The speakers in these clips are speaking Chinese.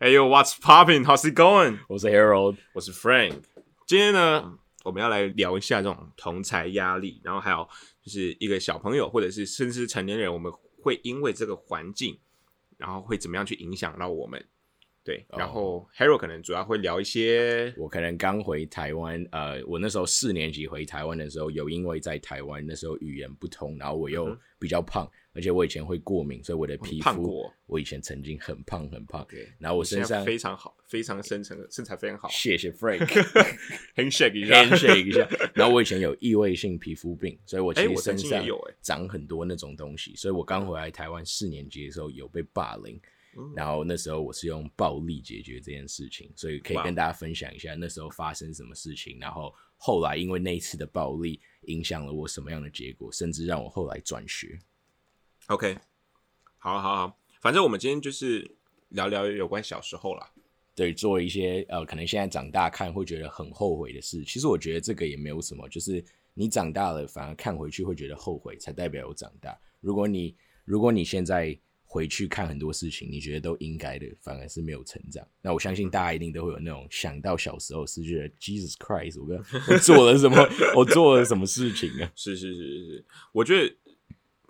哎呦，What's popping? How's it going? 我是 Harold，我是 Frank。今天呢，我们要来聊一下这种同才压力，然后还有就是一个小朋友或者是甚至成年人，我们会因为这个环境，然后会怎么样去影响到我们？对，然后 Harold 可能主要会聊一些，我可能刚回台湾，呃，我那时候四年级回台湾的时候，有因为在台湾那时候语言不通，然后我又比较胖，而且我以前会过敏，所以我的皮肤，我以前曾经很胖很胖，对，然后我身上非常好，非常深层，身材非常好，谢谢 Frank，handshake 一下。Handshake 一下，然后我以前有异位性皮肤病，所以我其实身上长很多那种东西，所以我刚回来台湾四年级的时候有被霸凌。嗯。然后那时候我是用暴力解决这件事情，所以可以跟大家分享一下那时候发生什么事情，然后后来因为那一次的暴力影响了我什么样的结果，甚至让我后来转学。OK，好好好，反正我们今天就是聊聊有关小时候啦。对，做一些呃，可能现在长大看会觉得很后悔的事。其实我觉得这个也没有什么，就是你长大了，反而看回去会觉得后悔，才代表有长大。如果你如果你现在回去看很多事情，你觉得都应该的，反而是没有成长。那我相信大家一定都会有那种想到小时候是觉得 Jesus Christ，我跟我做了什么，我做了什么事情啊？是是是是是，我觉得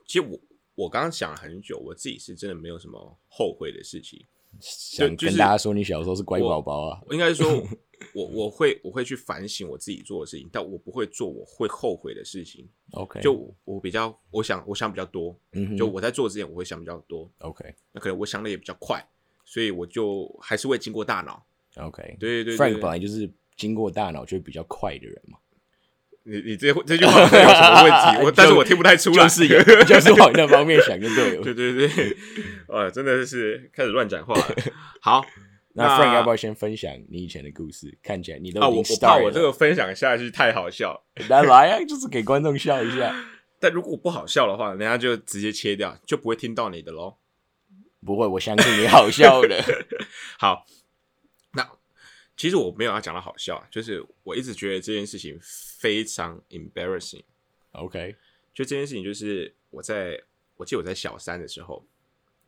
其实我我刚刚想了很久，我自己是真的没有什么后悔的事情。想就是跟大家说，你小时候是乖宝宝啊。我应该说，我我会我会去反省我自己做的事情，但我不会做我会后悔的事情。OK，就我我比较，我想我想比较多，嗯就我在做之前我会想比较多，OK 那可能我想的也比较快，所以我就还是会经过大脑。OK，对对对 Frank 本来就是经过大脑就会比较快的人嘛。你你这这句话有什么问题？我 但是我听不太出来，就是有，就是往那方面想就对了。对对对，呃，真的是开始乱讲话了。好，那 Frank 要不要先分享你以前的故事？看起来你都我我怕我这了个分享下去太好笑，来来啊，就是给观众笑一下。但如果不好笑的话，人家就直接切掉，就不会听到你的喽。不会，我相信你好笑的。好，那其实我没有要讲的好笑，啊就是我一直觉得这件事情非常 embarrassing。OK，就这件事情，就是我在我记得我在小三的时候，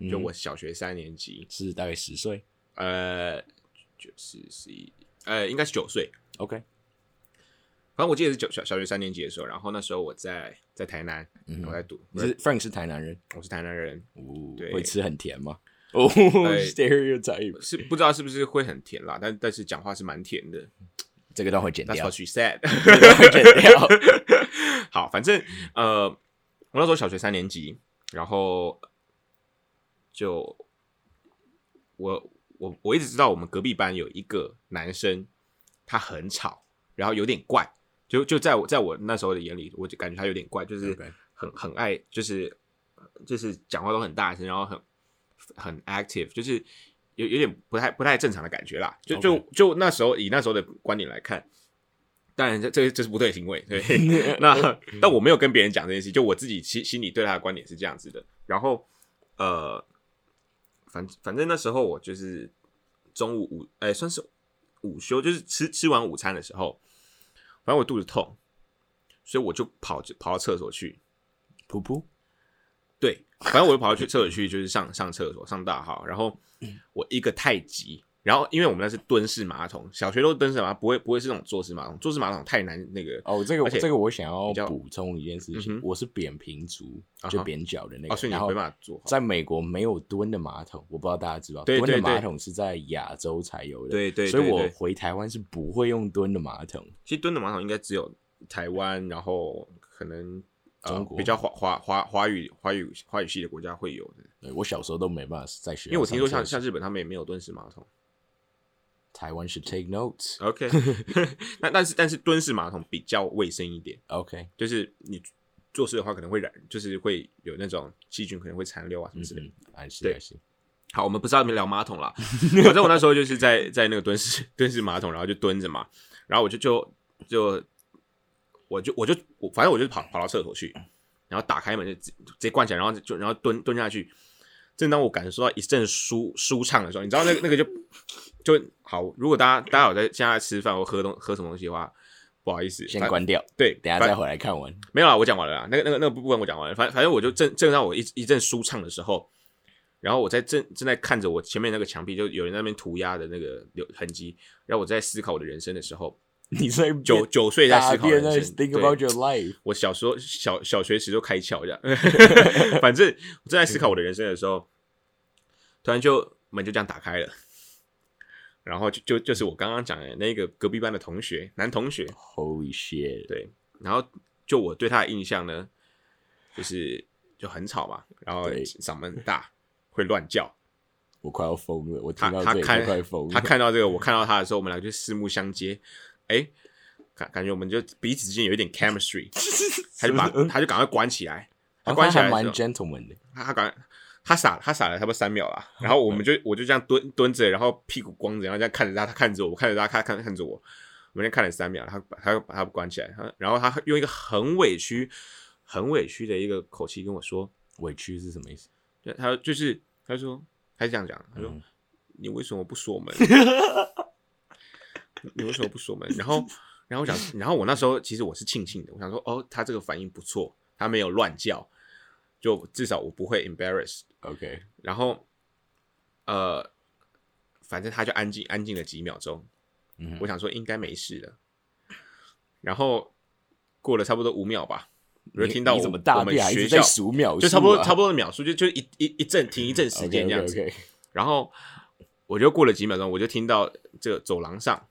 就嗯我小学三年级，是大概十岁。呃，就是十一，呃，应该是九岁。OK，反正我记得是九小小学三年级的时候，然后那时候我在在台南，嗯我在读，你是 Frank 是台南人，我是台南人，哦对会吃很甜吗？哦哎，stereotype，是不知道是不是会很甜啦，但但是讲话是蛮甜的。这个段会剪 That's 掉 what，she said 会剪掉。好，反正呃，我那时候小学三年级，然后就我我我一直知道我们隔壁班有一个男生，他很吵，然后有点怪，就就在我在我那时候的眼里，我就感觉他有点怪，就是很很爱，就是就是讲话都很大声，然后很很 active，就是有有点不太不太正常的感觉啦。就就就那时候以那时候的观点来看，当然这这这是不对的行为，对。那但我没有跟别人讲这件事，就我自己心心里对他的观点是这样子的。然后呃，反反正那时候我就是中午午哎、算是午休，就是吃吃完午餐的时候，反正我肚子痛，所以我就跑跑到厕所去。噗噗，对，反正我就跑到去厕所去，就是上上厕所上大号，然后我一个太极，然后因为我们那是蹲式马桶，小学都是蹲式马桶，不会不会是那种坐式马桶，坐式马桶太难那个哦，这个这个我想要补充一件事情嗯，我是扁平足，就扁脚的那个，哦，所以你没办法做。在美国没有蹲的马桶，我不知道大家知道，对对对蹲的马桶是在亚洲才有的，对对所以我回台湾是不会用蹲的马桶。其实蹲的马桶应该只有台湾，然后可能、呃、中国比较华华华华语华语华语系的国家会有的，对我小时候都没办法在学因为我听说像像日本他们也没有蹲式马桶。台湾是 take notes。OK，那但是但是蹲式马桶比较卫生一点，OK，就是你做事的话可能会染，就是会有那种细菌可能会残留啊什么之类的。对 see。好，我们不是要聊马桶啦，反正我那时候就是在在那个蹲式蹲式马桶，然后就蹲着嘛，然后我就就就我就我就我反正我就跑跑到厕所去，然后打开门就直直接关起来，然后就然后蹲蹲下去。正当我感受到一阵舒舒畅的时候，你知道那个那个就就好。如果大家大家有在现在吃饭或喝东喝什么东西的话，不好意思，先关掉，对，等下再回来看完。没有啊，我讲完了啦。那个、那个、那个部分我讲完了。反反正我就正正让我一一阵舒畅的时候，然后我在正正在看着我前面那个墙壁，就有人在那边涂鸦的那个留痕迹，然后我在思考我的人生的时候，你在九九岁在思考人生，think about your life。我小时候小小学时就开窍这样，反正我正在思考我的人生的时候，突然就门就这样打开了，然后就就就是我刚刚讲的那个隔壁班的同学，男同学，Holy shit！对，然后就我对他的印象呢，就是就很吵嘛，然后嗓门很大，会乱叫。我快要疯了，我他他看就快疯了。他看到这个，我看到他的时候，我们俩就四目相接，哎，感感觉我们就彼此之间有一点 chemistry，他就把他就赶快关起来，他哦关起来蛮 gentleman 的，他他赶快他傻他傻了差不多三秒啦，然后我们就我就这样蹲蹲着，然后屁股光着，然后这样看着他，他看着我，我看着他，他看看着我，我们就看了三秒，他把他把他关起来，他然后他用一个很委屈、很委屈的一个口气跟我说，委屈是什么意思？就他就是他说他是这样讲，他说、嗯你为什么不锁门？你为什么不锁门？然后 然后我想，然后我那时候其实我是庆幸的，我想说哦，他这个反应不错，他没有乱叫，就至少我不会 embarrass。OK，然后呃，反正他就安静安静了几秒钟，嗯我想说应该没事了。然后过了差不多五秒吧，我就听到我你怎么大我们学校数秒啊，就差不多差不多的秒数，就就一一一阵停一阵时间这样子。然后我就过了几秒钟，我就听到这个走廊上，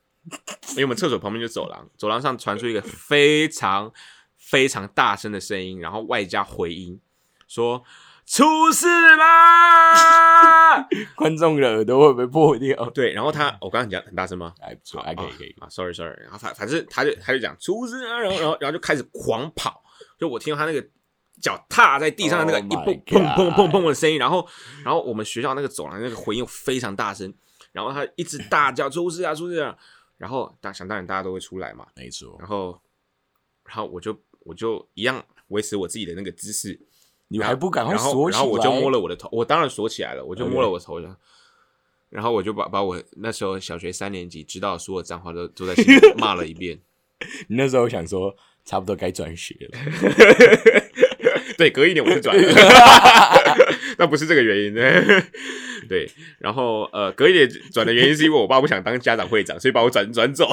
因为我们厕所旁边就走廊，走廊上传出一个非常非常大声的声音，然后外加回音，说出事啦！观众的耳朵会不会破掉？对，然后他，我刚刚讲很大声吗？还不错，啊还可以可以。啊，sorry sorry，然后反反正他就他就讲出事啊，然后然后然后就开始狂跑，就我听到他那个脚踏在地上的那个 Oh 一蹦砰砰砰砰的声音，然后然后我们学校那个走廊那个回音又非常大声，然后他一直大叫出事啊出事啊，然后大想当然大家都会出来嘛，没错，然后然后我就我就一样维持我自己的那个姿势，你还不赶快然后锁起来？然后我就摸了我的头，我当然锁起来了，我就摸了我头上。然后我就把把我那时候小学三年级知道所有脏话都都在心里骂了一遍。你那时候想说，差不多该转学了。对，隔一年我就转了，那不是这个原因。对，然后呃，隔一年转的原因是因为我爸不想当家长会长，所以把我转转走。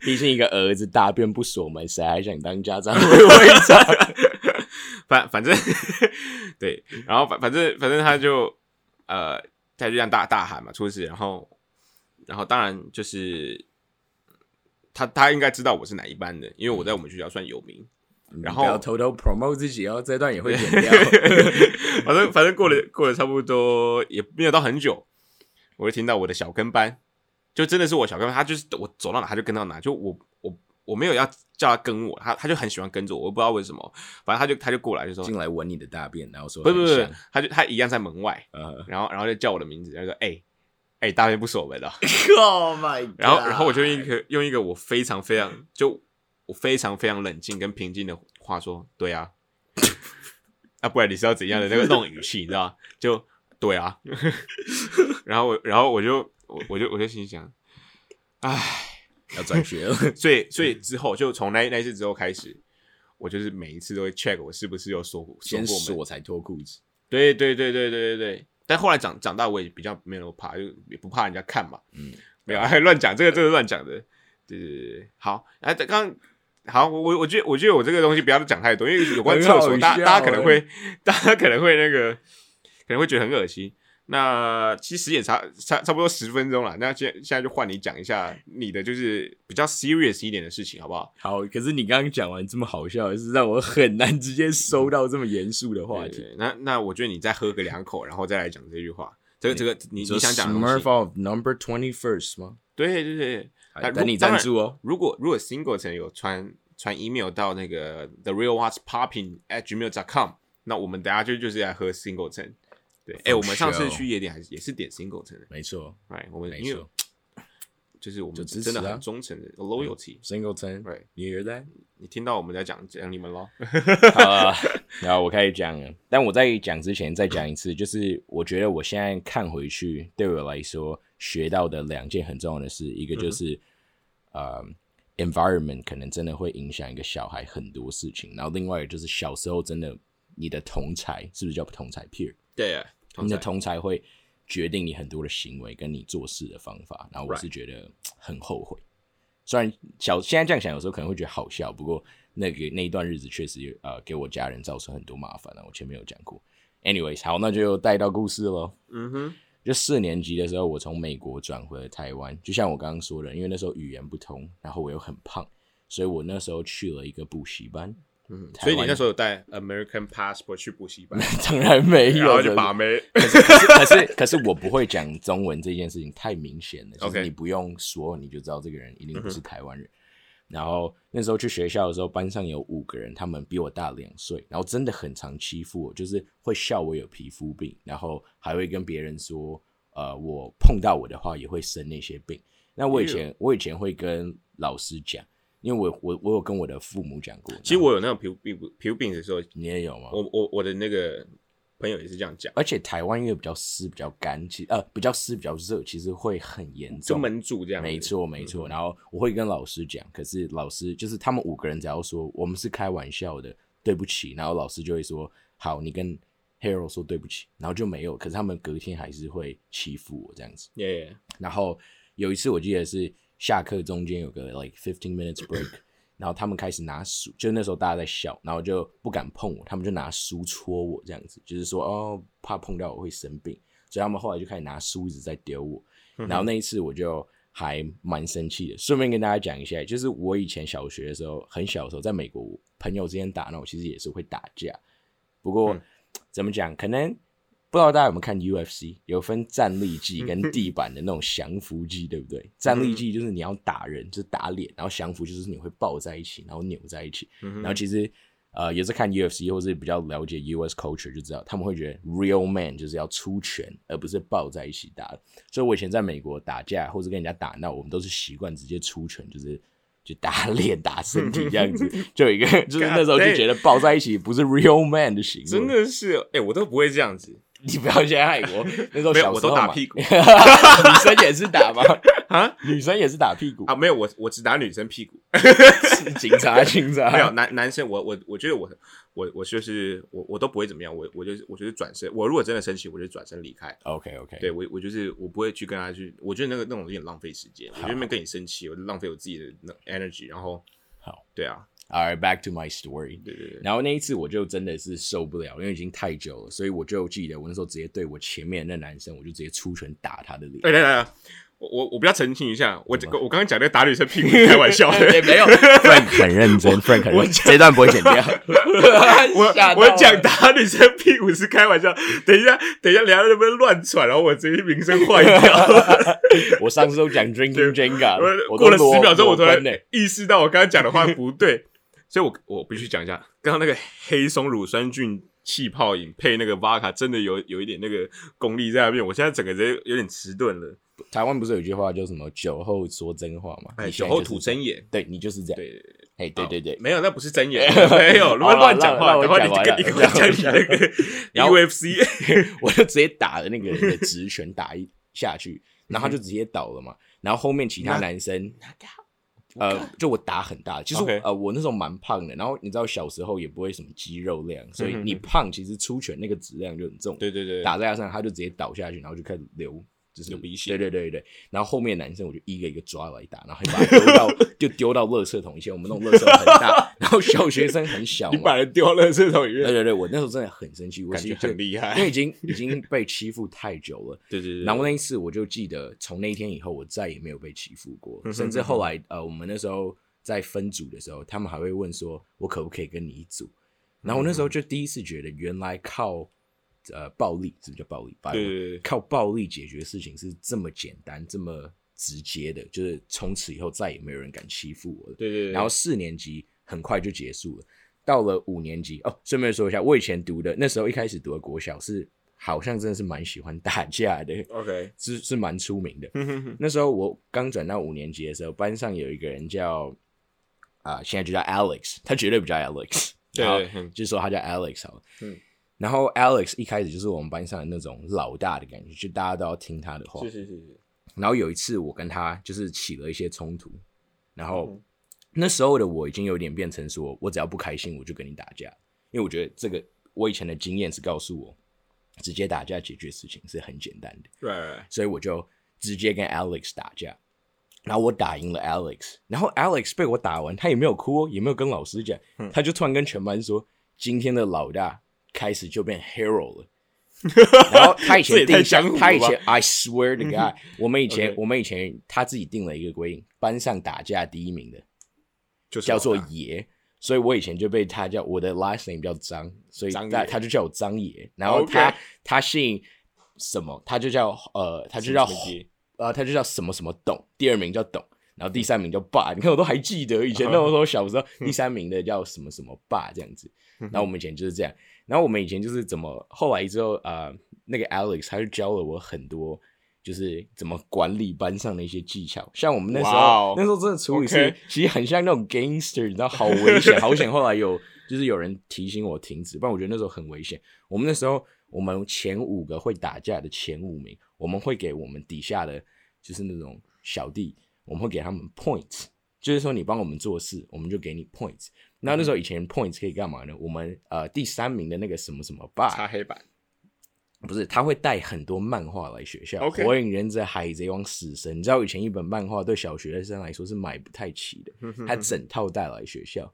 毕竟一个儿子大便不锁门，谁还想当家长会会长？反反正对，然后反反正反正他就呃，他就这样大大喊嘛，出事，然后然后当然就是他他应该知道我是哪一班的，因为我在我们学校算有名。然后不要偷偷 promote 自己哦，这段也会剪掉。反正反正过了过了差不多也没有到很久，我就听到我的小跟班，就真的是我小跟班，他就是我走到哪他就跟到哪，就我我我没有要叫他跟我，他他就很喜欢跟着我，我不知道为什么，反正他就他就过来就说进来闻你的大便，然后说不不不他就他一样在门外，呃然后然后就叫我的名字，他说哎哎、大便不锁门了，，Oh my，然后然后我就用一个用一个我非常非常就我非常非常冷静跟平静的话说，对啊，啊不然你是要怎样的那个那种语气，你知道吗？就对啊，然后我然后我就我我就我就心想，唉，要转学了。所以所以之后就从那那次之后开始，我就是每一次都会 check 我是不是有锁锁先过门，锁才脱裤子。对对对对对对对。但后来长长大，我也比较没有怕，就也不怕人家看嘛。嗯，没有，还乱讲，这个这个乱讲的。对对对对，好，哎，刚刚好，我我我觉得我觉得我这个东西不要讲太多，因为有关厕所，大笑大家可能会 大家可能会那个可能会觉得很恶心。那其实也差差差不多十分钟了，那现现在就换你讲一下你的就是比较 serious 一点的事情，好不好？好，可是你刚刚讲完这么好笑，是让我很难直接收到这么严肃的话题。那那我觉得你再喝个两口，然后再来讲这句话。这个这个你你想讲的东 Smurf 西，of Number Twenty First 吗？对对对，等你赞助哦。如果如果 Singleton 有传传 email 到那个 the real what's popping at gmail.com，那我们等下就就是来喝 Singleton。对，哎、我们上次去夜店还是也是点 Singleton 的，没错哎，我们因为没错就是我们真的啊很忠诚的 loyalty。，Singleton，对，你 hear that？你听到我们在讲讲你们咯？好了，然后我开始讲了。但我在讲之前再讲一次，就是我觉得我现在看回去，对我来说学到的两件很重要的事，一个就是、呃，environment 可能真的会影响一个小孩很多事情，然后另外就是小时候真的你的同才是不是叫同才 peer？对啊，你的同才会决定你很多的行为跟你做事的方法。然后我是觉得很后悔，虽然小现在这样想，有时候可能会觉得好笑，不过那个那一段日子确实有呃给我家人造成很多麻烦了。我前面有讲过。Anyways，好，那就带到故事喽。嗯哼，就四年级的时候，我从美国转回了台湾。就像我刚刚说的，因为那时候语言不通，然后我又很胖，所以我那时候去了一个补习班。所以你那时候有带 American passport 去补习班，当然没有，然后就把妹。可是可是可是 可是我不会讲中文这件事情太明显了，就是 OK 你不用说你就知道这个人一定不是台湾人。然后那时候去学校的时候，班上有五个人，他们比我大两岁，然后真的很常欺负我，就是会笑我有皮肤病，然后还会跟别人说，呃，我碰到我的话也会生那些病。那我以前我以前会跟老师讲，因为我我我有跟我的父母讲过，其实我有那种皮肤病皮肤病的时候，你也有吗？我我我的那个朋友也是这样讲，而且台湾因为比较湿、比较干，其呃比较湿、比较热，其实会很严就重。闷住这样子。没错，没错。然后我会跟老师讲，可是老师就是他们五个人，只要说我们是开玩笑的，对不起，然后老师就会说好，你跟 Hero 说对不起，然后就没有。可是他们隔天还是会欺负我这样子。耶，然后有一次我记得是下课中间有个 like fifteen minutes break，然后他们开始拿书，就那时候大家在笑，然后就不敢碰我，他们就拿书戳我这样子，就是说哦怕碰到我会生病，所以他们后来就开始拿书一直在丢我。然后那一次我就还蛮生气的。顺便跟大家讲一下，就是我以前小学的时候，很小的时候，在美国朋友之间打闹，其实也是会打架。不过、嗯怎么讲，可能不知道大家有没有看 UFC，有分站立技跟地板的那种降服技，对不对？站立技就是你要打人，就是打脸，然后降服就是你会抱在一起，然后扭在一起。然后其实呃，也是看 UFC 或是比较了解 US culture 就知道，他们会觉得 real man 就是要出拳，而不是抱在一起打。所以我以前在美国打架或者跟人家打闹，我们都是习惯直接出拳，就是就打脸、打身体这样子。就有一个，就是那时候就觉得抱在一起不是 real man 的行为。真，的是，哎、我都不会这样子 你不要先害我。那时候小时候打屁股 女生也是打吗？啊女生也是打屁股啊！没有，我我只打女生屁股，警察，警察没有男男生我，我我觉得我我我就是我我都不会怎么样，我我就是我就是转身，我如果真的生气，我就转身离开。OK OK，对我我就是我不会去跟他去，我觉得那个那种有点浪费时间，我觉得那跟你生气，我就浪费我自己的那 energy，然后好，对啊，All right, back to my story. 对对对，然后那一次我就真的是受不了，因为已经太久了，所以我就记得我那时候直接对我前面的那男生，我就直接出拳打他的脸。哎来来来，我我我不要澄清一下，我这个我刚刚讲那个打女生屁股 开玩笑的，对，没有，Frank 很认真，Frank 很认真，这段不会剪掉。我我讲打女生屁股是开玩笑，等一下等一下，两个人能不能乱传，然后我直接名声坏掉。我上次都讲 drinking Jenga，我过了十秒钟，我突然。意识到我刚刚讲的话不对，所以我我必须讲一下，刚刚那个黑松乳酸菌气泡饮配那个 vodka 真的有有一点那个功力在那边，我现在整个人有点迟钝了。台湾不是有一句话叫什么“酒后说真话”吗？哎，酒后吐真言，对你就是这样。对对对，哎，对对对，没有，那不是真言，没有，如果乱讲话，让 我然后你你讲你那个 UFC，我就直接打了那个人的直拳打一下去，然后他就直接倒了嘛。然后后面其他男生，呃，就我打很大，其实呃我那时候蛮胖的，然后你知道小时候也不会什么肌肉量，所以你胖其实出拳那个质量就很重，对对对，打在他身上他就直接倒下去，然后就开始流。就是流鼻血对对对对，然后后面男生我就一个一个抓来打，然后还把他丢到 就丢到垃圾桶。以前我们那种垃圾桶很大，然后小学生很小嘛，你把人丢到垃圾桶里面，对对对，我那时候真的很生气，我感觉很厉害因为已经已经被欺负太久了。对对对，然后那一次我就记得，从那一天以后，我再也没有被欺负过嗯。甚至后来，呃，我们那时候在分组的时候，他们还会问说，我可不可以跟你一组？然后我那时候就第一次觉得，原来靠呃暴力，是不是叫暴力？暴力对对对靠暴力解决事情是这么简单、这么直接的，就是从此以后再也没有人敢欺负我了。对对对，然后四年级很快就结束了，到了五年级哦，顺便说一下，我以前读的那时候一开始读的国小是好像真的是蛮喜欢打架的，OK，是是蛮出名的。那时候我刚转到五年级的时候，班上有一个人叫啊、现在就叫 Alex，他绝对不叫 Alex，对就说他叫 Alex 好了。嗯然后 Alex 一开始就是我们班上的那种老大的感觉，就大家都要听他的话。是是是是，然后有一次我跟他就是起了一些冲突，然后嗯那时候的我已经有点变成说，我只要不开心我就跟你打架，因为我觉得这个我以前的经验是告诉我，直接打架解决事情是很简单的。对对所以我就直接跟 Alex 打架，然后我打赢了 Alex，然后 Alex 被我打完，他也没有哭、哦，也没有跟老师讲，嗯。他就突然跟全班说，今天的老大开始就变 hero 了。然后他以前定他以前 I swear to God，我们以前我们以前他自己定了一个规定，班上打架第一名的就叫做爷，所以我以前就被他叫我的 last name 叫张，所以他他就叫我张爷。然后他他姓什么？他就叫呃，他就叫呃，他就叫什么什么董，第二名叫董，然后第三名叫爸。你看我都还记得，以前那时候小时候，第三名的叫什么什么爸这样子。然后我们以前就是这样，然后我们以前就是怎么后来之后呃，那个 Alex 他就教了我很多。就是怎么管理班上的一些技巧，像我们那时候那时候真的处理是其实很像那种 gangster，你知道，好危险，好险。后来有就是有人提醒我停止，不然我觉得那时候很危险。我们那时候，我们前五个会打架的前五名，我们会给我们底下的就是那种小弟，我们会给他们 points，就是说你帮我们做事，我们就给你 points。那那时候以前 points 可以干嘛呢？我们呃第三名的那个什么什么爸，擦黑板，不是，他会带很多漫画来学校火影忍者、海贼王、死神。你知道以前一本漫画对小学生来说是买不太起的，他整套带来学校。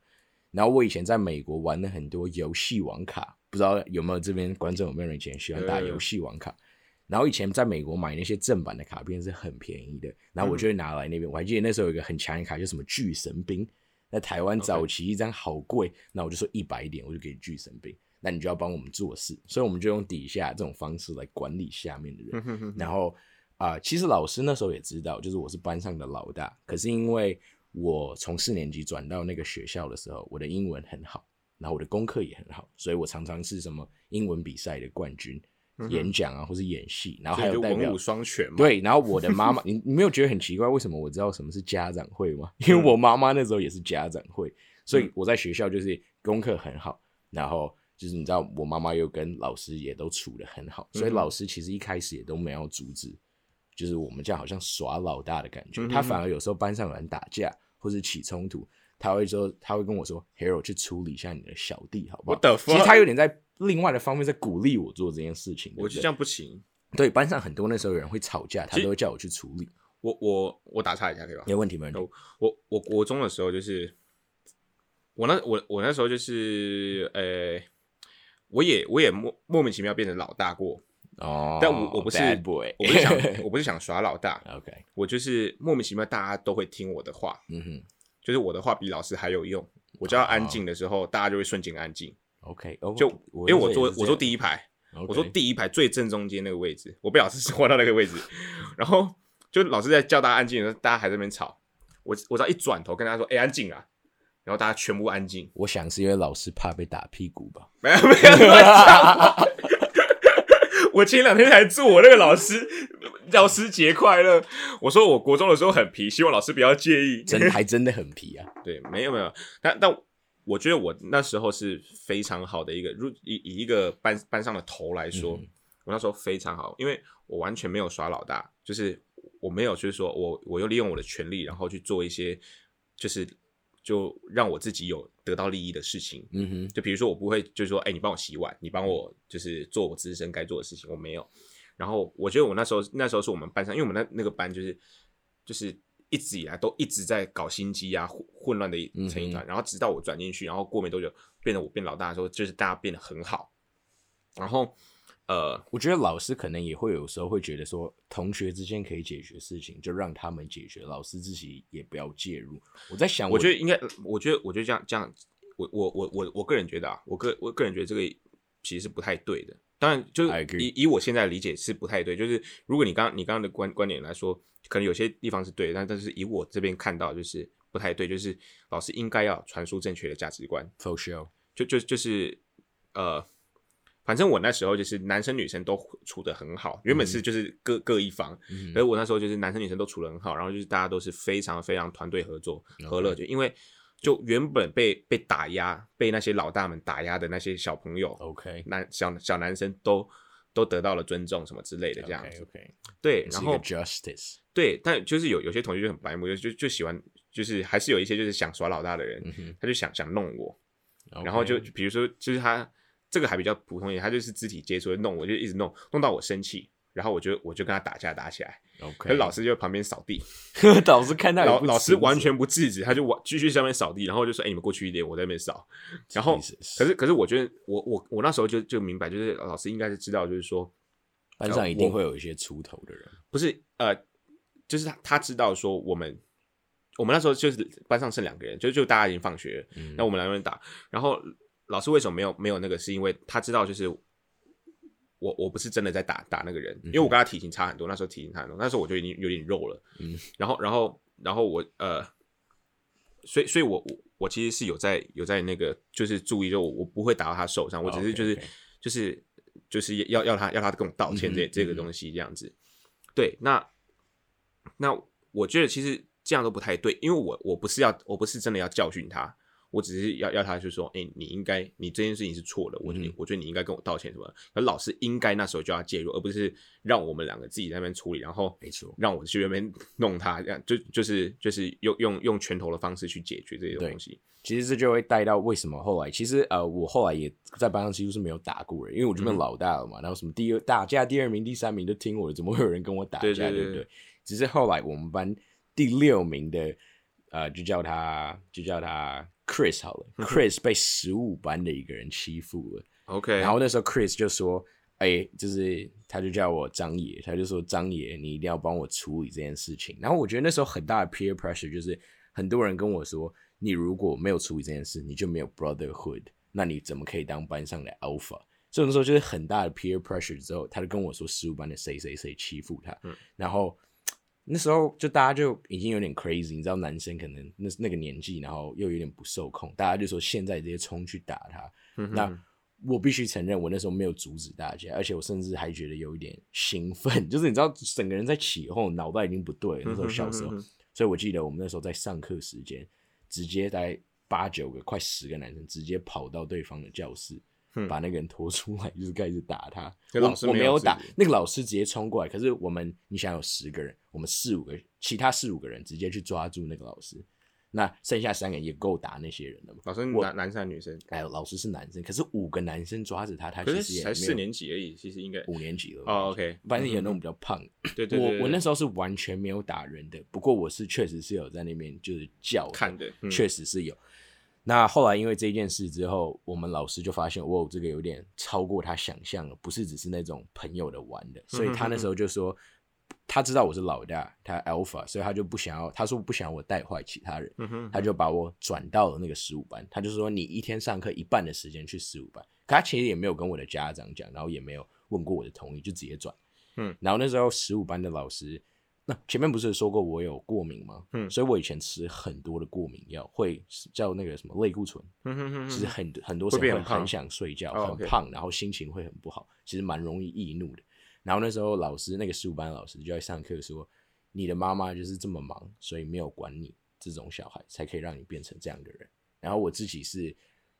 然后我以前在美国玩了很多游戏王卡，不知道有没有这边观众有没有人以前喜欢打游戏王卡？然后以前在美国买那些正版的卡片是很便宜的，然后我就会拿来那边。我还记得那时候有一个很强的卡，叫什么巨神兵，在台湾早期一张好贵，那我就说一百点，我就给巨神兵。那你就要帮我们做事，所以我们就用底下这种方式来管理下面的人。然后啊、其实老师那时候也知道，就是我是班上的老大，可是因为我从四年级转到那个学校的时候，我的英文很好，然后我的功课也很好，所以我常常是什么英文比赛的冠军，演讲啊或是演戏，然后还有代表文武双全嘛。，对，然后我的妈妈，你 你没有觉得很奇怪？为什么我知道什么是家长会吗？因为我妈妈那时候也是家长会，所以我在学校就是功课很好，然后就是你知道，我妈妈又跟老师也都处的很好，所以老师其实一开始也都没有阻止，就是我们这样好像耍老大的感觉。他反而有时候班上有人打架或是起冲突，他会说他会跟我说：“Hero 去处理一下你的小弟，好不好其实？他有点在另外的方面在鼓励我做这件事情。对对我觉得这样不行。对班上很多那时候有人会吵架，他都会叫我去处理。我我我打岔一下可以吧？没问题，没问题。我我国中的时候就是，我那我我那时候就是呃，我也我也莫莫名其妙变成老大过，哦，但我我不是我不是想 我不是想耍老大，OK，我就是莫名其妙大家都会听我的话，嗯哼就是我的话比老师还有用。我叫他安静的时候，大家就会瞬间安静。，OK，哦就因为我坐我坐，第一排我坐第一排最正中间那个位置，我被老师换到那个位置，然后就老师在叫大家安静的时候，大家还在那边吵，我我只要一转头跟大家说：“哎、安静啊！”然后大家全部安静，我想是因为老师怕被打屁股吧。没有没有。我前两天才祝我那个老师教师节快乐，我说我国中的时候很皮，希望老师不要介意。真还 真的很皮啊！对，没有没有，但但我觉得我那时候是非常好的一个，如以以一个班班上的头来说，嗯我那时候非常好，因为我完全没有耍老大，就是我没有就是说我我又利用我的权利，然后去做一些就是就让我自己有得到利益的事情。嗯哼，就比如说我不会就是说，哎、你帮我洗碗，你帮我就是做我自身该做的事情，我没有。然后我觉得我那时候那时候是我们班上，因为我们那那个班就是就是一直以来都一直在搞心机啊，混混乱的一成一团。然后直到我转进去，然后过没多久变得我变老大的时候，就是大家变得很好。然后呃，我觉得老师可能也会有时候会觉得说，同学之间可以解决事情，就让他们解决，老师自己也不要介入。我在想，我觉得应该，我觉得我觉得这样这样，我我我我我个人觉得啊，我个我个人觉得这个其实是不太对的。当然，就是以以我现在的理解是不太对。就是如果你刚你刚刚的观观点来说，可能有些地方是对，但但是以我这边看到就是不太对。就是老师应该要传输正确的价值观，for sure，就就就是呃，反正我那时候就是男生女生都处得很好，原本是就是各、各一方，嗯可是我那时候就是男生女生都处得很好，然后就是大家都是非常非常团队合作和乐，就因为就原本被被打压、被那些老大们打压的那些小朋友、OK，男小小男生都都得到了尊重什么之类的这样子。OK，对，然后 justice，对，但就是有有些同学就很白目，就就就喜欢，就是还是有一些就是想耍老大的人，他就想想弄我。然后就比如说就是他这个还比较普通一点，他就是肢体接触弄，我就一直弄，弄到我生气，然后我就我就跟他打架打起来，可 OK，是老师就旁边扫地，老师看到老老师完全不制止，他就完继续在那边扫地，然后就说：“哎、你们过去一点，我在那边扫。”然后可是可是我觉得我我我那时候就就明白，就是老师应该是知道，就是说班上一定会有一些出头的人。不是呃，就是他他知道说我们我们那时候就是班上剩两个人，就就大家已经放学了，嗯那我们两个人打，然后老师为什么没有没有那个？是因为他知道就是我我不是真的在打打那个人，因为我跟他体型差很多，那时候体型差很多，那时候我就已经有点肉了，嗯，然后然后然后我呃，所以所以我我我其实是有在有在那个就是注意，就我我不会打到他受伤，我只是就是就是就是要要他要他跟我道歉这、这个东西这样子，对，那那我觉得其实这样都不太对，因为我我不是要我不是真的要教训他，我只是要要他就说，哎、你应该你这件事情是错的，我觉得你、嗯我觉得你应该跟我道歉什么的，而老师应该那时候就要介入，而不是让我们两个自己在那边处理，然后没错让我去那边弄他，这样就就是就是用用用拳头的方式去解决这些东西，其实这就会带到为什么后来，其实呃，我后来也在班上几乎是没有打过人，因为我这边嗯老大了嘛，然后什么第二打架第二名、第三名都听我的，怎么会有人跟我打架？对对对不对？只是后来我们班第六名的，呃，就叫他就叫他 Chris 好了，Chris 被十五班的一个人欺负了。OK，然后那时候 Chris 就说：“哎、就是他就叫我张爷，他就说张爷，你一定要帮我处理这件事情。”然后我觉得那时候很大的 peer pressure 就是很多人跟我说：“你如果没有处理这件事，你就没有 brotherhood，那你怎么可以当班上的 alpha？” 所以那时候就是很大的 peer pressure 之后，他就跟我说十五班的谁谁谁欺负他，嗯然后。那时候就大家就已经有点 crazy，你知道男生可能那那个年纪，然后又有点不受控，大家就说现在直接冲去打他，嗯那我必须承认，我那时候没有阻止大家，而且我甚至还觉得有一点兴奋，就是你知道，整个人在起哄，脑袋已经不对了。那时候小时候嗯哼哼哼，所以我记得我们那时候在上课时间，直接大概八九个、快十个男生直接跑到对方的教室，嗯把那个人拖出来，就是开始打他。我老师我没有打，那个老师直接冲过来，可是我们你想有十个人，我们四五个，其他四五个人直接去抓住那个老师，那剩下三个人也够打那些人了嘛。老师男男生女生？哎，老师是男生，可是五个男生抓着他，他其实才四年级而已，其实应该五年级了。哦，OK，反正有那种比较胖的。对对对，我我那时时候是完全没有打人的，不过我是确实是有在那边就是叫看的，嗯确实是有。那后来因为这件事之后，我们老师就发现，哇，这个有点超过他想象了，不是只是那种朋友的玩的，所以他那时候就说，他知道我是老大，他 alpha，所以他就不想要，他说不想要我带坏其他人，他就把我转到了那个十五班，他就说你一天上课一半的时间去十五班，可他其实也没有跟我的家长讲，然后也没有问过我的同意，就直接转。嗯，然后那时候十五班的老师，那前面不是说过我有过敏吗？嗯所以我以前吃很多的过敏药，会叫那个什么类固醇，嗯哼哼哼其实很很多时候很想睡觉，哦很胖，然后心情会很不好，其实蛮容易易怒的。然后那时候老师那个十五班老师就在上课说，你的妈妈就是这么忙，所以没有管你这种小孩，才可以让你变成这样的人。然后我自己是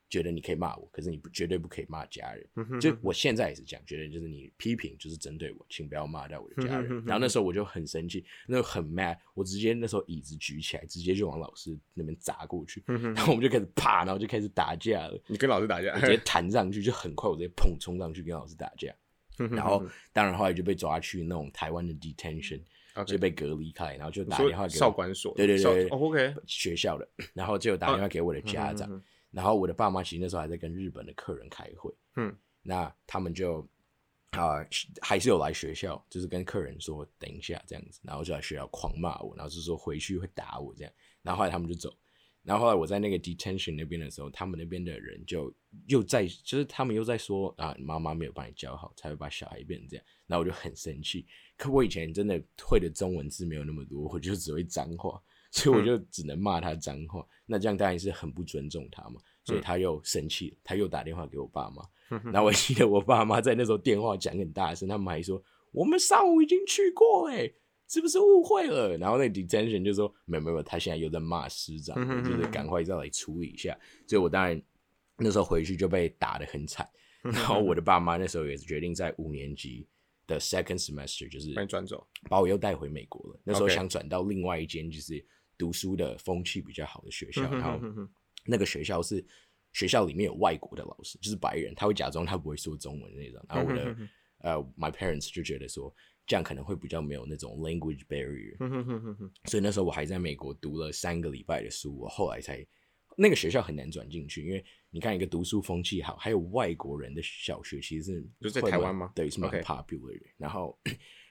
觉得你可以骂我，可是你不绝对不可以骂家人。就我现在也是这样，觉得就是你批评就是针对我，请不要骂到我的家人。然后那时候我就很生气，那时候很 mad，我直接那时候椅子举起来，直接就往老师那边砸过去，然后我们就开始啪，然后就开始打架了。你跟老师打架？我，直接弹上去，就很快，我直接砰冲上去跟老师打架。然然后当然后来就被抓去那种台湾的 detention，就被隔离开，然后就打电话给我。少管所，对对对，OK，学校的，然后就打电话给我的家长，然后我的爸妈其实那时候还在跟日本的客人开会，嗯，那他们就啊、还是有来学校，就是跟客人说等一下这样子，然后就来学校狂骂我，然后就说回去会打我这样，然后后来他们就走。然后后来我在那个 detention 那边的时候，他们那边的人就又在，就是他们又在说啊，你妈妈没有把你教好，才会把小孩变成这样。然后我就很生气。可我以前真的会的中文字没有那么多，我就只会脏话，所以我就只能骂他脏话。那这样当然是很不尊重他嘛，所以他又生气了，他又打电话给我爸妈。然后我记得我爸妈在那时候电话讲很大声，他们还说我们上午已经去过哎、是不是误会了？然后那个 detention 就说没有没有，他现在又在骂师长，就是赶快再来处理一下。所以我当然那时候回去就被打得很惨。然后我的爸妈那时候也是决定在五年级的 second semester，就是把你转走，把我又带回美国了。那时候想转到另外一间就是读书的风气比较好的学校，然后那个学校是学校里面有外国的老师，就是白人，他会假装他不会说中文那种。然后我的呃，my parents 就觉得说这样可能会比较没有那种 language barrier。所以那时候我还在美国读了三个礼拜的书，我后来才那个学校很难转进去，因为你看一个读书风气好，还有外国人的小学，其实是就在台湾吗？对，是蛮 popular 的。然后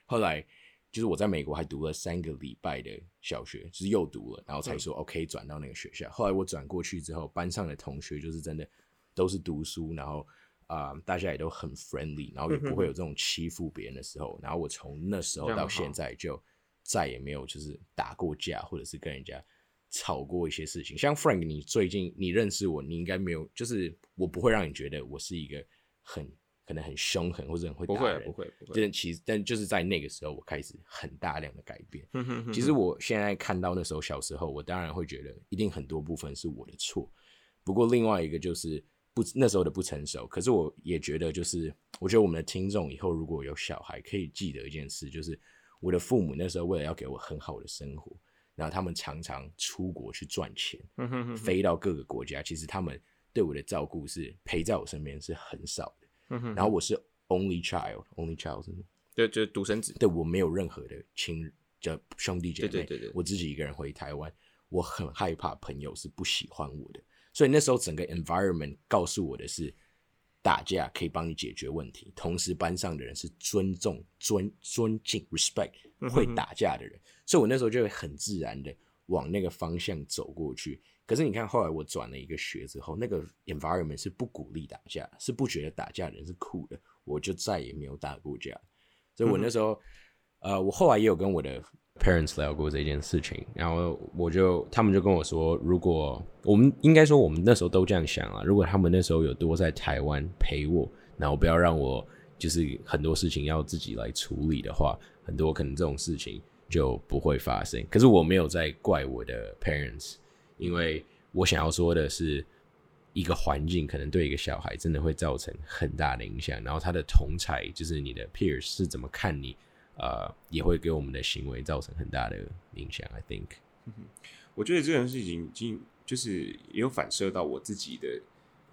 后来就是我在美国还读了三个礼拜的小学，就是又读了，然后才说 OK 转到那个学校。后来我转过去之后，班上的同学就是真的都是读书，然后啊，大家也都很 friendly，然后也不会有这种欺负别人的时候。然后我从那时候到现在就再也没有就是打过架，或者是跟人家。吵过一些事情，像 Frank，你最近你认识我，你应该没有，就是我不会让你觉得我是一个很可能很凶狠或者很会打人，不会不会。但其实，但就是在那个时候，我开始很大量的改变。其实我现在看到那时候小时候，我当然会觉得一定很多部分是我的错。不过另外一个就是不那时候的不成熟。可是我也觉得，就是我觉得我们的听众以后如果有小孩，可以记得一件事，就是我的父母那时候为了要给我很好的生活。然后他们常常出国去赚钱，飞到各个国家。其实他们对我的照顾是陪在我身边是很少的。然后我是 only child，only child 是对，就是独生子。对我没有任何的亲叫兄弟姐妹，对对对，我自己一个人回台湾，我很害怕朋友是不喜欢我的。所以那时候整个 environment 告诉我的是。打架可以帮你解决问题，同时班上的人是尊重、尊尊敬、respect 会打架的人，所以我那时候就会很自然的往那个方向走过去。可是你看，后来我转了一个学之后，那个 environment 是不鼓励打架，是不觉得打架的人是酷的，我就再也没有打过架。所以我那时候，呃，我后来也有跟我的。Parents 聊过这件事情，然后我就他们就跟我说，如果我们应该说我们那时候都这样想啊，如果他们那时候有多在台湾陪我，然后不要让我就是很多事情要自己来处理的话，很多可能这种事情就不会发生。可是我没有在怪我的 Parents，因为我想要说的是，一个环境可能对一个小孩真的会造成很大的影响，然后他的同才就是你的 Peers 是怎么看你。呃，也会给我们的行为造成很大的影响。I think，我觉得这件事情已经就是也有反射到我自己的，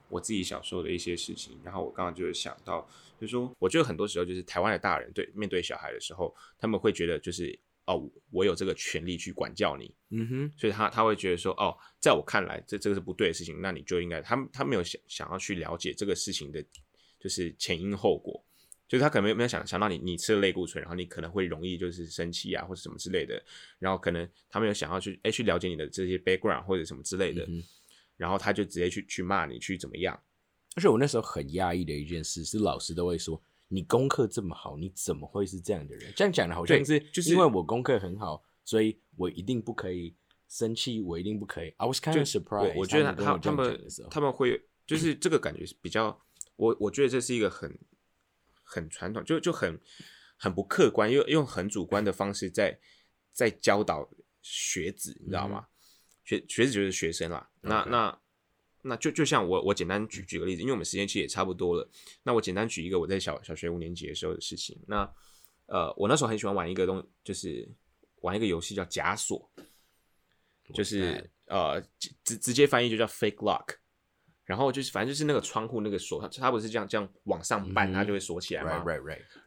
我自己小时候的一些事情。然后我刚刚就是想到，就是说，我觉得很多时候就是台湾的大人对面对小孩的时候，他们会觉得就是哦，我有这个权利去管教你。嗯哼，所以他他会觉得说，哦，在我看来，这这个是不对的事情，那你就应该，他他没有想想要去了解这个事情的，就是前因后果。就是他可能没有没有想想到你你吃了类固醇，然后你可能会容易就是生气啊或者什么之类的，然后可能他没有想要去哎去了解你的这些 background 或者什么之类的，然后他就直接去去骂你去怎么样？而且我那时候很压抑的一件事是老师都会说你功课这么好，你怎么会是这样的人？这样讲的好像是就是因为我功课很好，所以我一定不可以生气，我一定不可以。I was kind of surprised。我觉得他他们他们会就是这个感觉是比较我我觉得这是一个很。很传统，就就很很不客观，用用很主观的方式在在教导学子，你知道吗？学学子就是学生啦。那那那就就像我我简单举举个例子，因为我们时间其实也差不多了。那我简单举一个我在小小学五年级的时候的事情。那呃，我那时候很喜欢玩一个东，就是玩一个游戏叫假锁，就是呃直直接翻译就叫 fake lock。然后就是，反正就是那个窗户那个锁，它它不是这样这样往上搬，它就会锁起来吗？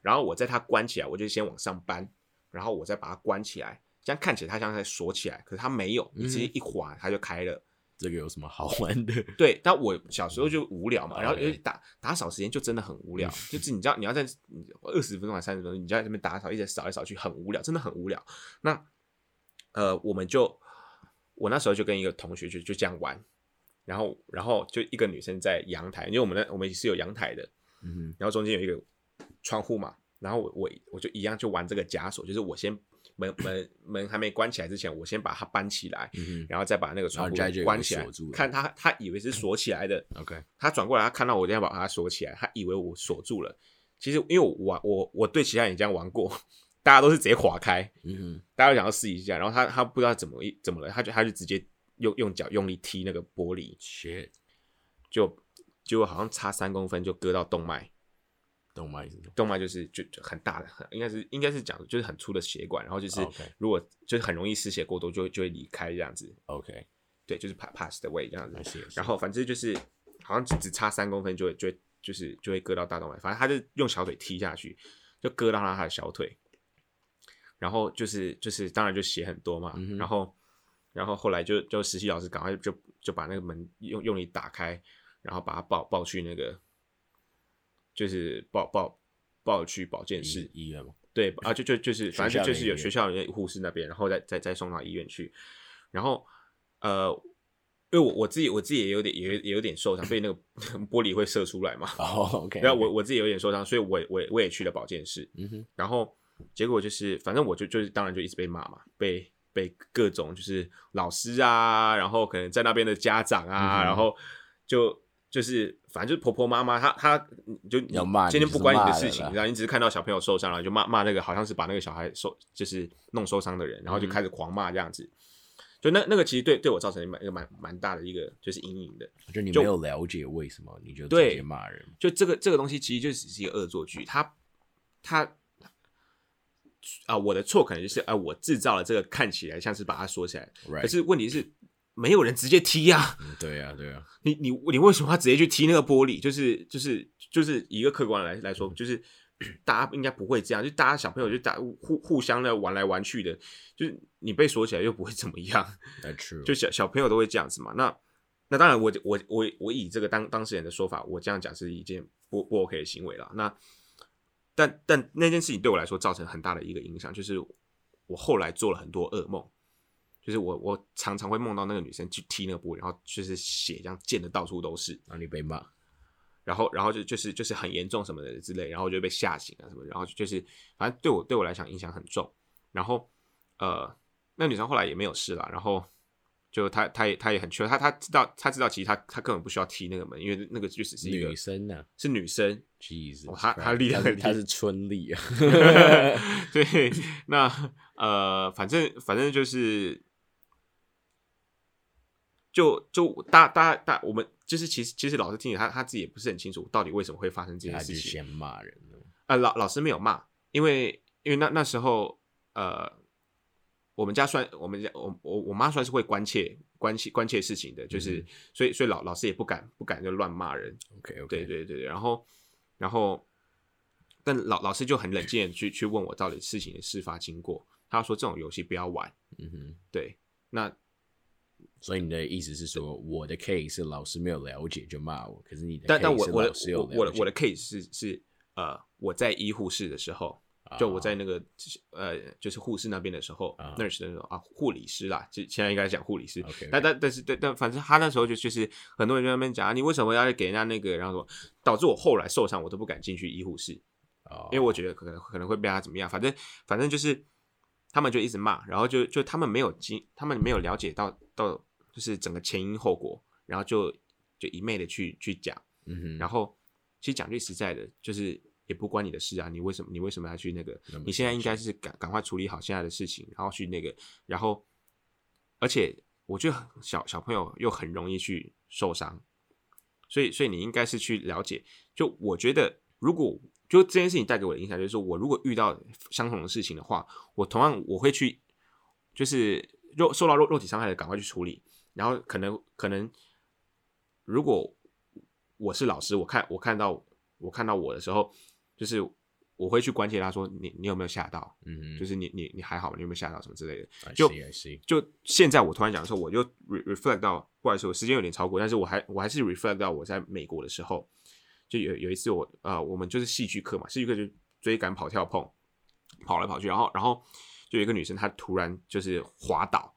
然后我在它关起来，我就先往上搬，然后我再把它关起来，这样看起来它像在锁起来，可是它没有，你直接一滑它就开了。这个有什么好玩的？对，但我小时候就无聊嘛，然后打打扫时间就真的很无聊，就是你知道你要在二十分钟还三十分钟，你就在这边打扫，一直扫来扫去，很无聊，真的很无聊。那呃，我们就我那时候就跟一个同学就就这样玩。然后，然后就一个女生在阳台，因为我们那我们是有阳台的，嗯，然后中间有一个窗户嘛，然后我我我就一样就玩这个枷锁，就是我先门门门还没关起来之前，我先把它搬起来，嗯然后再把那个窗户关起来，看他他以为是锁起来的，OK，他转过来他看到我这样把它锁起来，他以为我锁住了，其实因为我我我对其他人这样玩过，大家都是直接划开，嗯大家想要试一下，然后他他不知道怎么怎么了，他就他就直接。用用脚用力踢那个玻璃，切，就就好像差三公分就割到动脉，动脉动脉就是就就很大的，很应该是应该是讲就是很粗的血管，然后就是如果就是很容易失血过多就就会离开这样子。OK，对，就是 pass pass 的 way 这样子。然后反正就是好像只只差三公分就会就会就是就会割到大动脉，反正他就用小腿踢下去，就割到他他的小腿，然后就是就是当然就血很多嘛，嗯然后然后后来就就实习老师赶快就就把那个门用用力打开，然后把他抱抱去那个就是抱抱抱去保健室医，院吗？对啊，就就就是反正就就是有学学校里面护士那边，然后再再再送到医院去，然后呃，因为我我自己我自己也有点也也有点受伤，所以那个 玻璃会射出来嘛，哦，OK，然后我我自己有点受伤，所以我我也我也去了保健室，嗯哼，然后结果就是反正我就就是当然就一直被骂嘛，被被各种就是老师啊，然后可能在那边的家长啊，嗯然后就。就是，反正就是婆婆妈妈，她她就要骂今天不关你的事情，然后你只是看到小朋友受伤了，就骂骂那个好像是把那个小孩受就是弄受伤的人，然后就嗯开始狂骂这样子。就那那个其实对对我造成蛮一个蛮蛮大的一个就是阴影的。就就你没有了解为什么，你就直对接骂人，就这个这个东西其实就只是一个恶作剧，他他啊、我的错可能就是啊、我制造了这个看起来像是把它说起来？可是问题是没有人直接踢啊，嗯对呀，对呀，你你你为什么要直接去踢那个玻璃？就是就是就是一个客观来来说，就是 大家应该不会这样，就大家小朋友就打互互相的玩来玩去的，就是你被锁起来又不会怎么样，That's true，就小小朋友都会这样子嘛。那那当然我，我我我以这个当当事人的说法，我这样讲是一件不不 OK 的行为了。那但但那件事情对我来说造成很大的一个影响，就是我后来做了很多噩梦，就是我我常常会梦到那个女生去踢那个玻璃，然后就是血这样溅的到处都是，然后你被骂，然后然后就就是就是很严重什么的之类，然后就被吓醒啊什么，然后就是反正对我对我来讲影响很重。然后呃，那女生后来也没有事了，然后就她她也她也很缺，她她知道她知道其实她她根本不需要踢那个门，因为那个就只是一个女生呢是女生，，Jesus，哦她她厉害厉害她是春丽啊，对，那呃，反正反正就是，就就大大大，我们就是其实其实老师听起他他自己也不是很清楚到底为什么会发生这件事情。先骂人了，呃，老老师没有骂，因为因为那那时候呃，我们家算我们家我我我妈算是会关切关切关切事情的，就是、嗯所以所以老老师也不敢不敢就乱骂人。OK 对 OK，对对对，然后然后，但老老师就很冷静的去去问我到底事情的事发经过。他说这种游戏不要玩。嗯哼，对，那所以你的意思是说，我的 case 是老师没有了解就骂我，可是你的但但我我的我我的我的 case 是是呃我在医护室的时候，就我在那个呃就是护士那边的时候啊，nurse 的时候啊护理师啦，就现在应该讲护理师。OK，但但但是但但反正他那时候就就是很多人就在那边讲啊，你为什么要给人家那个，然后说导致我后来受伤，我都不敢进去医护室。哦因为我觉得可能可能会被他怎么样，反正反正就是他们就一直骂，然后就就他们没有经，他们没有了解到到就是整个前因后果，然后就就一昧的去去讲，嗯哼，然后其实讲句实在的，就是也不关你的事啊，你为什么你为什么要去那个那？你现在应该是赶赶快处理好现在的事情，然后去那个，然后而且我觉得小小朋友又很容易去受伤，所以所以你应该是去了解。就我觉得，如果就这件事情带给我的影响，就是说我如果遇到相同的事情的话，我同样我会去，就是肉受到肉肉体伤害的，赶快去处理。然后可能可能，如果我是老师，我看我看到我看到我的时候，就是我会去关切他说你你有没有吓到，嗯，就是你你你还好吗？你有没有吓到什么之类的就就现在我突然讲的时候，我就 re reflect 到，不好意思，我时间有点超过，但是我还我还是 reflect 到我在美国的时候，就有有一次我呃，我们就是戏剧课嘛，戏剧课就追赶跑跳碰，跑来跑去，然后然后就有一个女生她突然就是滑倒，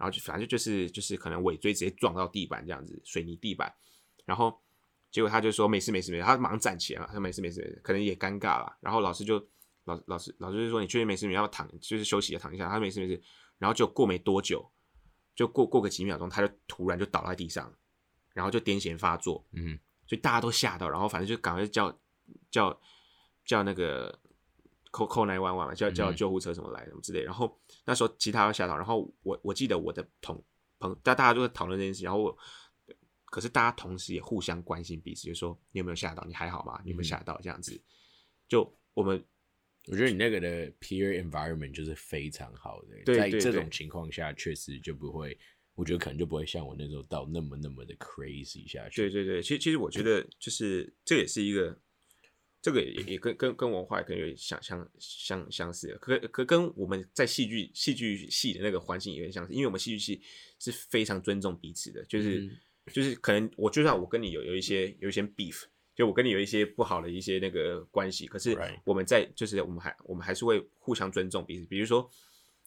然后就反正就是就是可能尾椎直接撞到地板这样子，水泥地板，然后结果他就说没事没事没事，他马上站起来了，他说没事没事没事，可能也尴尬了，然后老师就老老师老师就说你确定没事，你要躺就是休息躺一下，他说没事没事，然后就过没多久，就过过个几秒钟，他就突然就倒在地上，然后就癫痫发作，嗯，所以大家都吓到，然后反正就赶快叫叫叫那个扣扣 nine one one 嘛，叫叫嗯救护车什么来什么之类。然后那时候其他要吓到，然后我我记得我的同朋大大家都在讨论这件事，然后我可是大家同时也互相关心彼此，就说你有没有吓到？你还好吗？你有没有吓到？这样子，就我们我觉得你那个的 peer environment 就是非常好的，对对对在这种情况下，确实就不会我觉得可能就不会像我那时候到那么那么的 crazy 下去。对对对，其实其实我觉得就是这也是一个，这个也也跟跟跟文化可能有点相相相相似的，可可跟我们在戏剧戏剧系的那个环境有点相似，因为我们戏剧系是非常尊重彼此的，就是、嗯就是可能我就算我跟你有有一些有一些 beef。就我跟你有一些不好的一些那个关系，可是我们在就是我们还我们还是会互相尊重彼此。比如说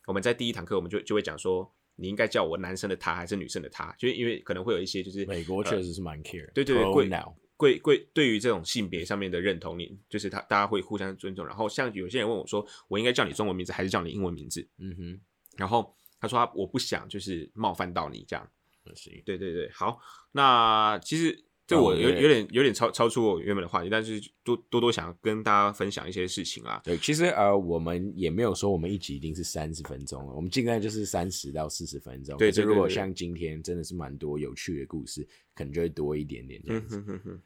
我们在第一堂课，我们就就会讲说，你应该叫我男生的他还是女生的他，就是因为可能会有一些就是美国确实是蛮 care，对对对贵 now 贵贵对于这种性别上面的认同，你就是他大家会互相尊重。然后像有些人问我说，我应该叫你中文名字还是叫你英文名字？嗯哼，然后他说他我不想就是冒犯到你这样。行，对对对，好，那其实这我有有点有点超超出我原本的话题，但是多多多想跟大家分享一些事情啊。对，其实呃，我们也没有说我们一集一定是三十分钟，我们尽量就是三十到四十分钟。对就如果像今天真的是蛮多有趣的故事，可能就会多一点点这样嗯子。哼哼哼，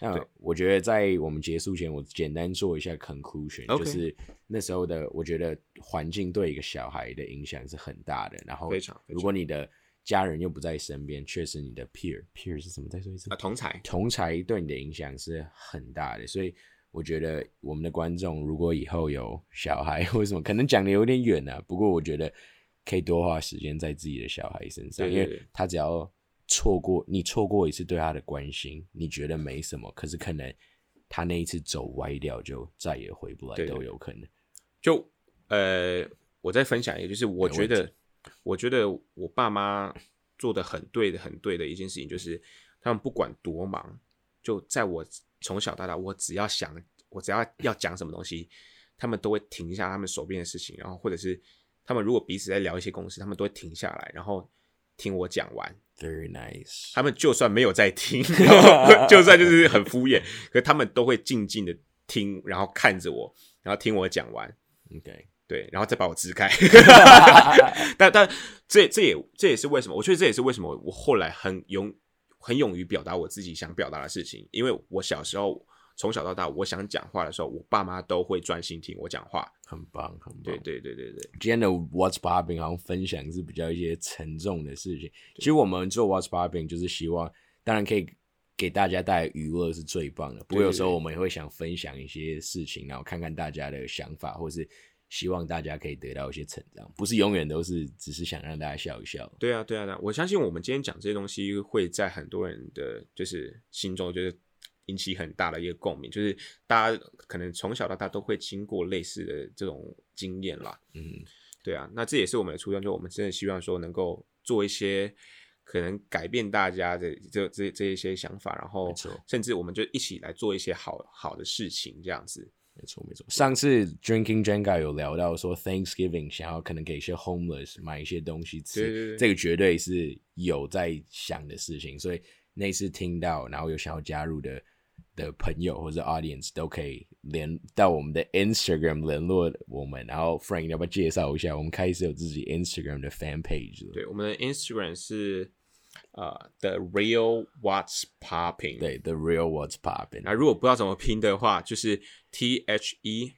那我觉得在我们结束前，我简单做一下 conclusion，OK 就是那时候的，我觉得环境对一个小孩的影响是很大的。然后，非常如果你的家人又不在身边，确实你的 peer peer 是什么？再说一次。啊，同才，同才对你的影响是很大的，所以我觉得我们的观众如果以后有小孩为什么，可能讲的有点远啊，不过我觉得可以多花时间在自己的小孩身上，因为他只要错过你错过一次对他的关心，你觉得没什么，可是可能他那一次走歪掉，就再也回不来都有可能。就呃，我再分享一个，就是我觉得，我觉得我爸妈做的很对的，很对的一件事情，就是他们不管多忙，就在我从小到大，我只要想，我只要要讲什么东西，他们都会停下他们手边的事情，然后或者是他们如果彼此在聊一些公司，他们都会停下来，然后听我讲完。Very nice，他们就算没有在听，就算就是很敷衍，可他们都会静静的听，然后看着我，然后听我讲完。OK，对，然后再把我支开。但但这这也这也是为什么，我觉得这也是为什么我后来很勇很勇于表达我自己想表达的事情，因为我小时候从小到大，我想讲话的时候，我爸妈都会专心听我讲话。很棒，很棒。对对对对对，今天的 What's Popping 好像分享是比较一些沉重的事情。其实我们做 What's Popping 就是希望，当然可以给大家带来娱乐是最棒的。不过有时候我们也会想分享一些事情，然后看看大家的想法，或是希望大家可以得到一些成长，不是永远都是只是想让大家笑一笑。对啊对啊对啊，我相信我们今天讲这些东西会在很多人的就是心中就是。引起很大的一个共鸣，就是大家可能从小到大都会经过类似的这种经验啦。嗯，对啊，那这也是我们的初衷，就我们真的希望说能够做一些可能改变大家的这这这一些想法，然后甚至我们就一起来做一些好好的事情，这样子。没错没错。上次 Drinking Jenga 有聊到说 Thanksgiving 想要可能给一些 homeless 买一些东西吃，对对对这个绝对是有在想的事情。所以那次听到，然后有想要加入的的朋友或者 audience 都可以联到我们的 Instagram 联络我们。然后 Frank 要不要介绍一下？我们开始有自己 Instagram 的 fan page 了。对，我们的 Instagram 是呃 The Real What's Popping。，对，The Real What's Poppin'。那如果不知道怎么拼的话，就是 T H E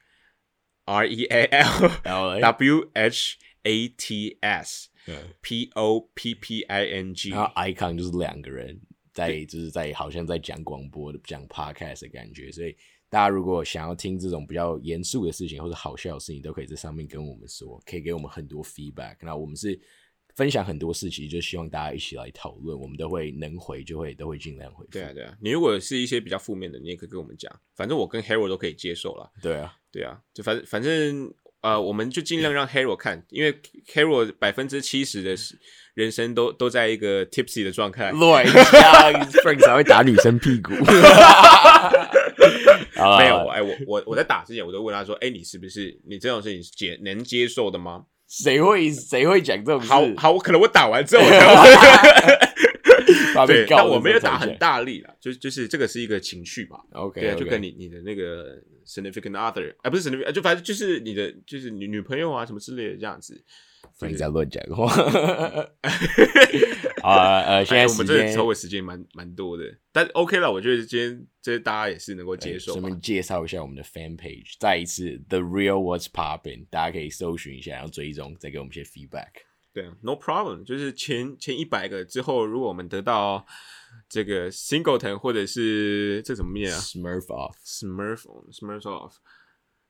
R E A L 然后嘞 W H A T S 嗯 P O P P I N G。然后 icon 就是两个人在，就是在好像在讲广播的讲 podcast 的感觉，所以大家如果想要听这种比较严肃的事情或者好笑的事情，都可以在上面跟我们说，可以给我们很多 feedback。那我们是分享很多事情，就希望大家一起来讨论，我们都会能回就会都会尽量回复。对啊，对啊，你如果是一些比较负面的，你也可以跟我们讲，反正我跟 Hero 都可以接受了。对啊，对啊，就反正反正呃，我们就尽量让 Hero 看，因为 Hero 百分之七十的人生都都在一个 tipsy 的状态。乱讲，Frank 才会打女生屁股。没有，哎，我我我在打之前，我都问他说，哎，你是不是你这种事情是接能接受的吗？谁会谁会讲这种事？好好，我可能我打完之后 我才会。对，但我没有打很。大力啦，就就是这个是一个情绪嘛。OK，对啊，就跟你你的那个 significant other，啊，不是 significant，就反正就是你的就是你女朋友啊什么之类的这样子。你在乱讲话。啊呃，现在哎我们真的间抽的时间蛮蛮多的，但 OK 了，我觉得今天这大家也是能够接受嘛。顺便介绍一下我们的 fan page，再一次 The Real What's Popping，大家可以搜寻一下，然后追踪，再给我们一些 feedback。对啊，no problem，就是前前一百个之后，如果我们得到这个 singleton 或者是这怎么念啊 Smurf off,？Smurf Smurf off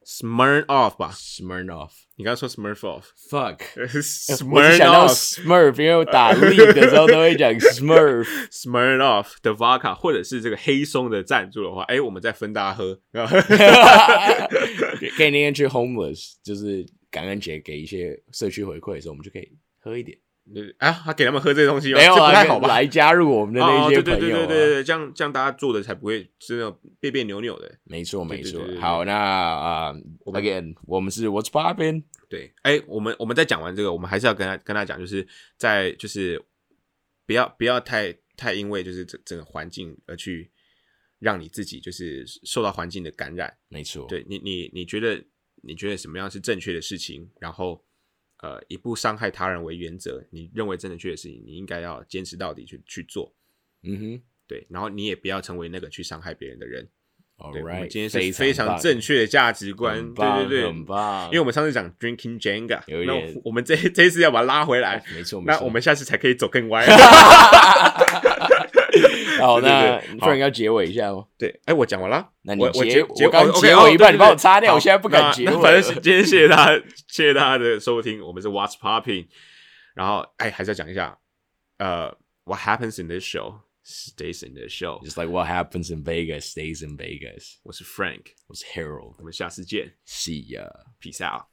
Smurn off 吧？，Smirnoff，你刚刚说 Smurf off。Fuck. 我只 Smurn 想到 off Smurf，因为我打 League 的时候都会讲 Smurf，Smirnoff 的 vodka，或者是这个黑松的赞助的话，哎，我们再分大家喝。可以那天去 Homeless，就是感恩节给一些社区回馈的时候，我们就可以喝一点。啊，他给他们喝这些东西吗？没有啊，这不太好吧？来加入我们的那哦，对对些朋友、啊对对对对，这样这样大家做的才不会是那种别别扭扭的。没错没错对对对。对好，那啊、我们 again，我们是 What's popping？对，哎，我们我们在讲完这个，我们还是要跟他跟他讲，就是在就是不要不要太太因为就是整整个环境而去让你自己就是受到环境的感染。没错，对你你你觉得你觉得什么样是正确的事情，然后呃以不伤害他人为原则，你认为正确的事情，你应该要坚持到底去去做。嗯哼对，然后你也不要成为那个去伤害别人的人。对，我们今天是非常正确的价值观，对对对，很棒，因为我们上次讲 drinking Jenga，那我们这这一次要把它拉回来，没错没错。那我们下次才可以走更歪。好，那对不然要结尾一下吗？对，哎，我讲完了，那你我我结刚结尾一半你帮我擦掉我现在不敢结尾那反正今天谢谢大家，谢谢大家的收听，我们是 What's Popping，然后哎，还是要讲一下，呃，What happens in this show stays in this show。Just like what happens in Vegas stays in Vegas. 我是 Frank，我是 Harold. 我们下次见 See ya.，Peace out。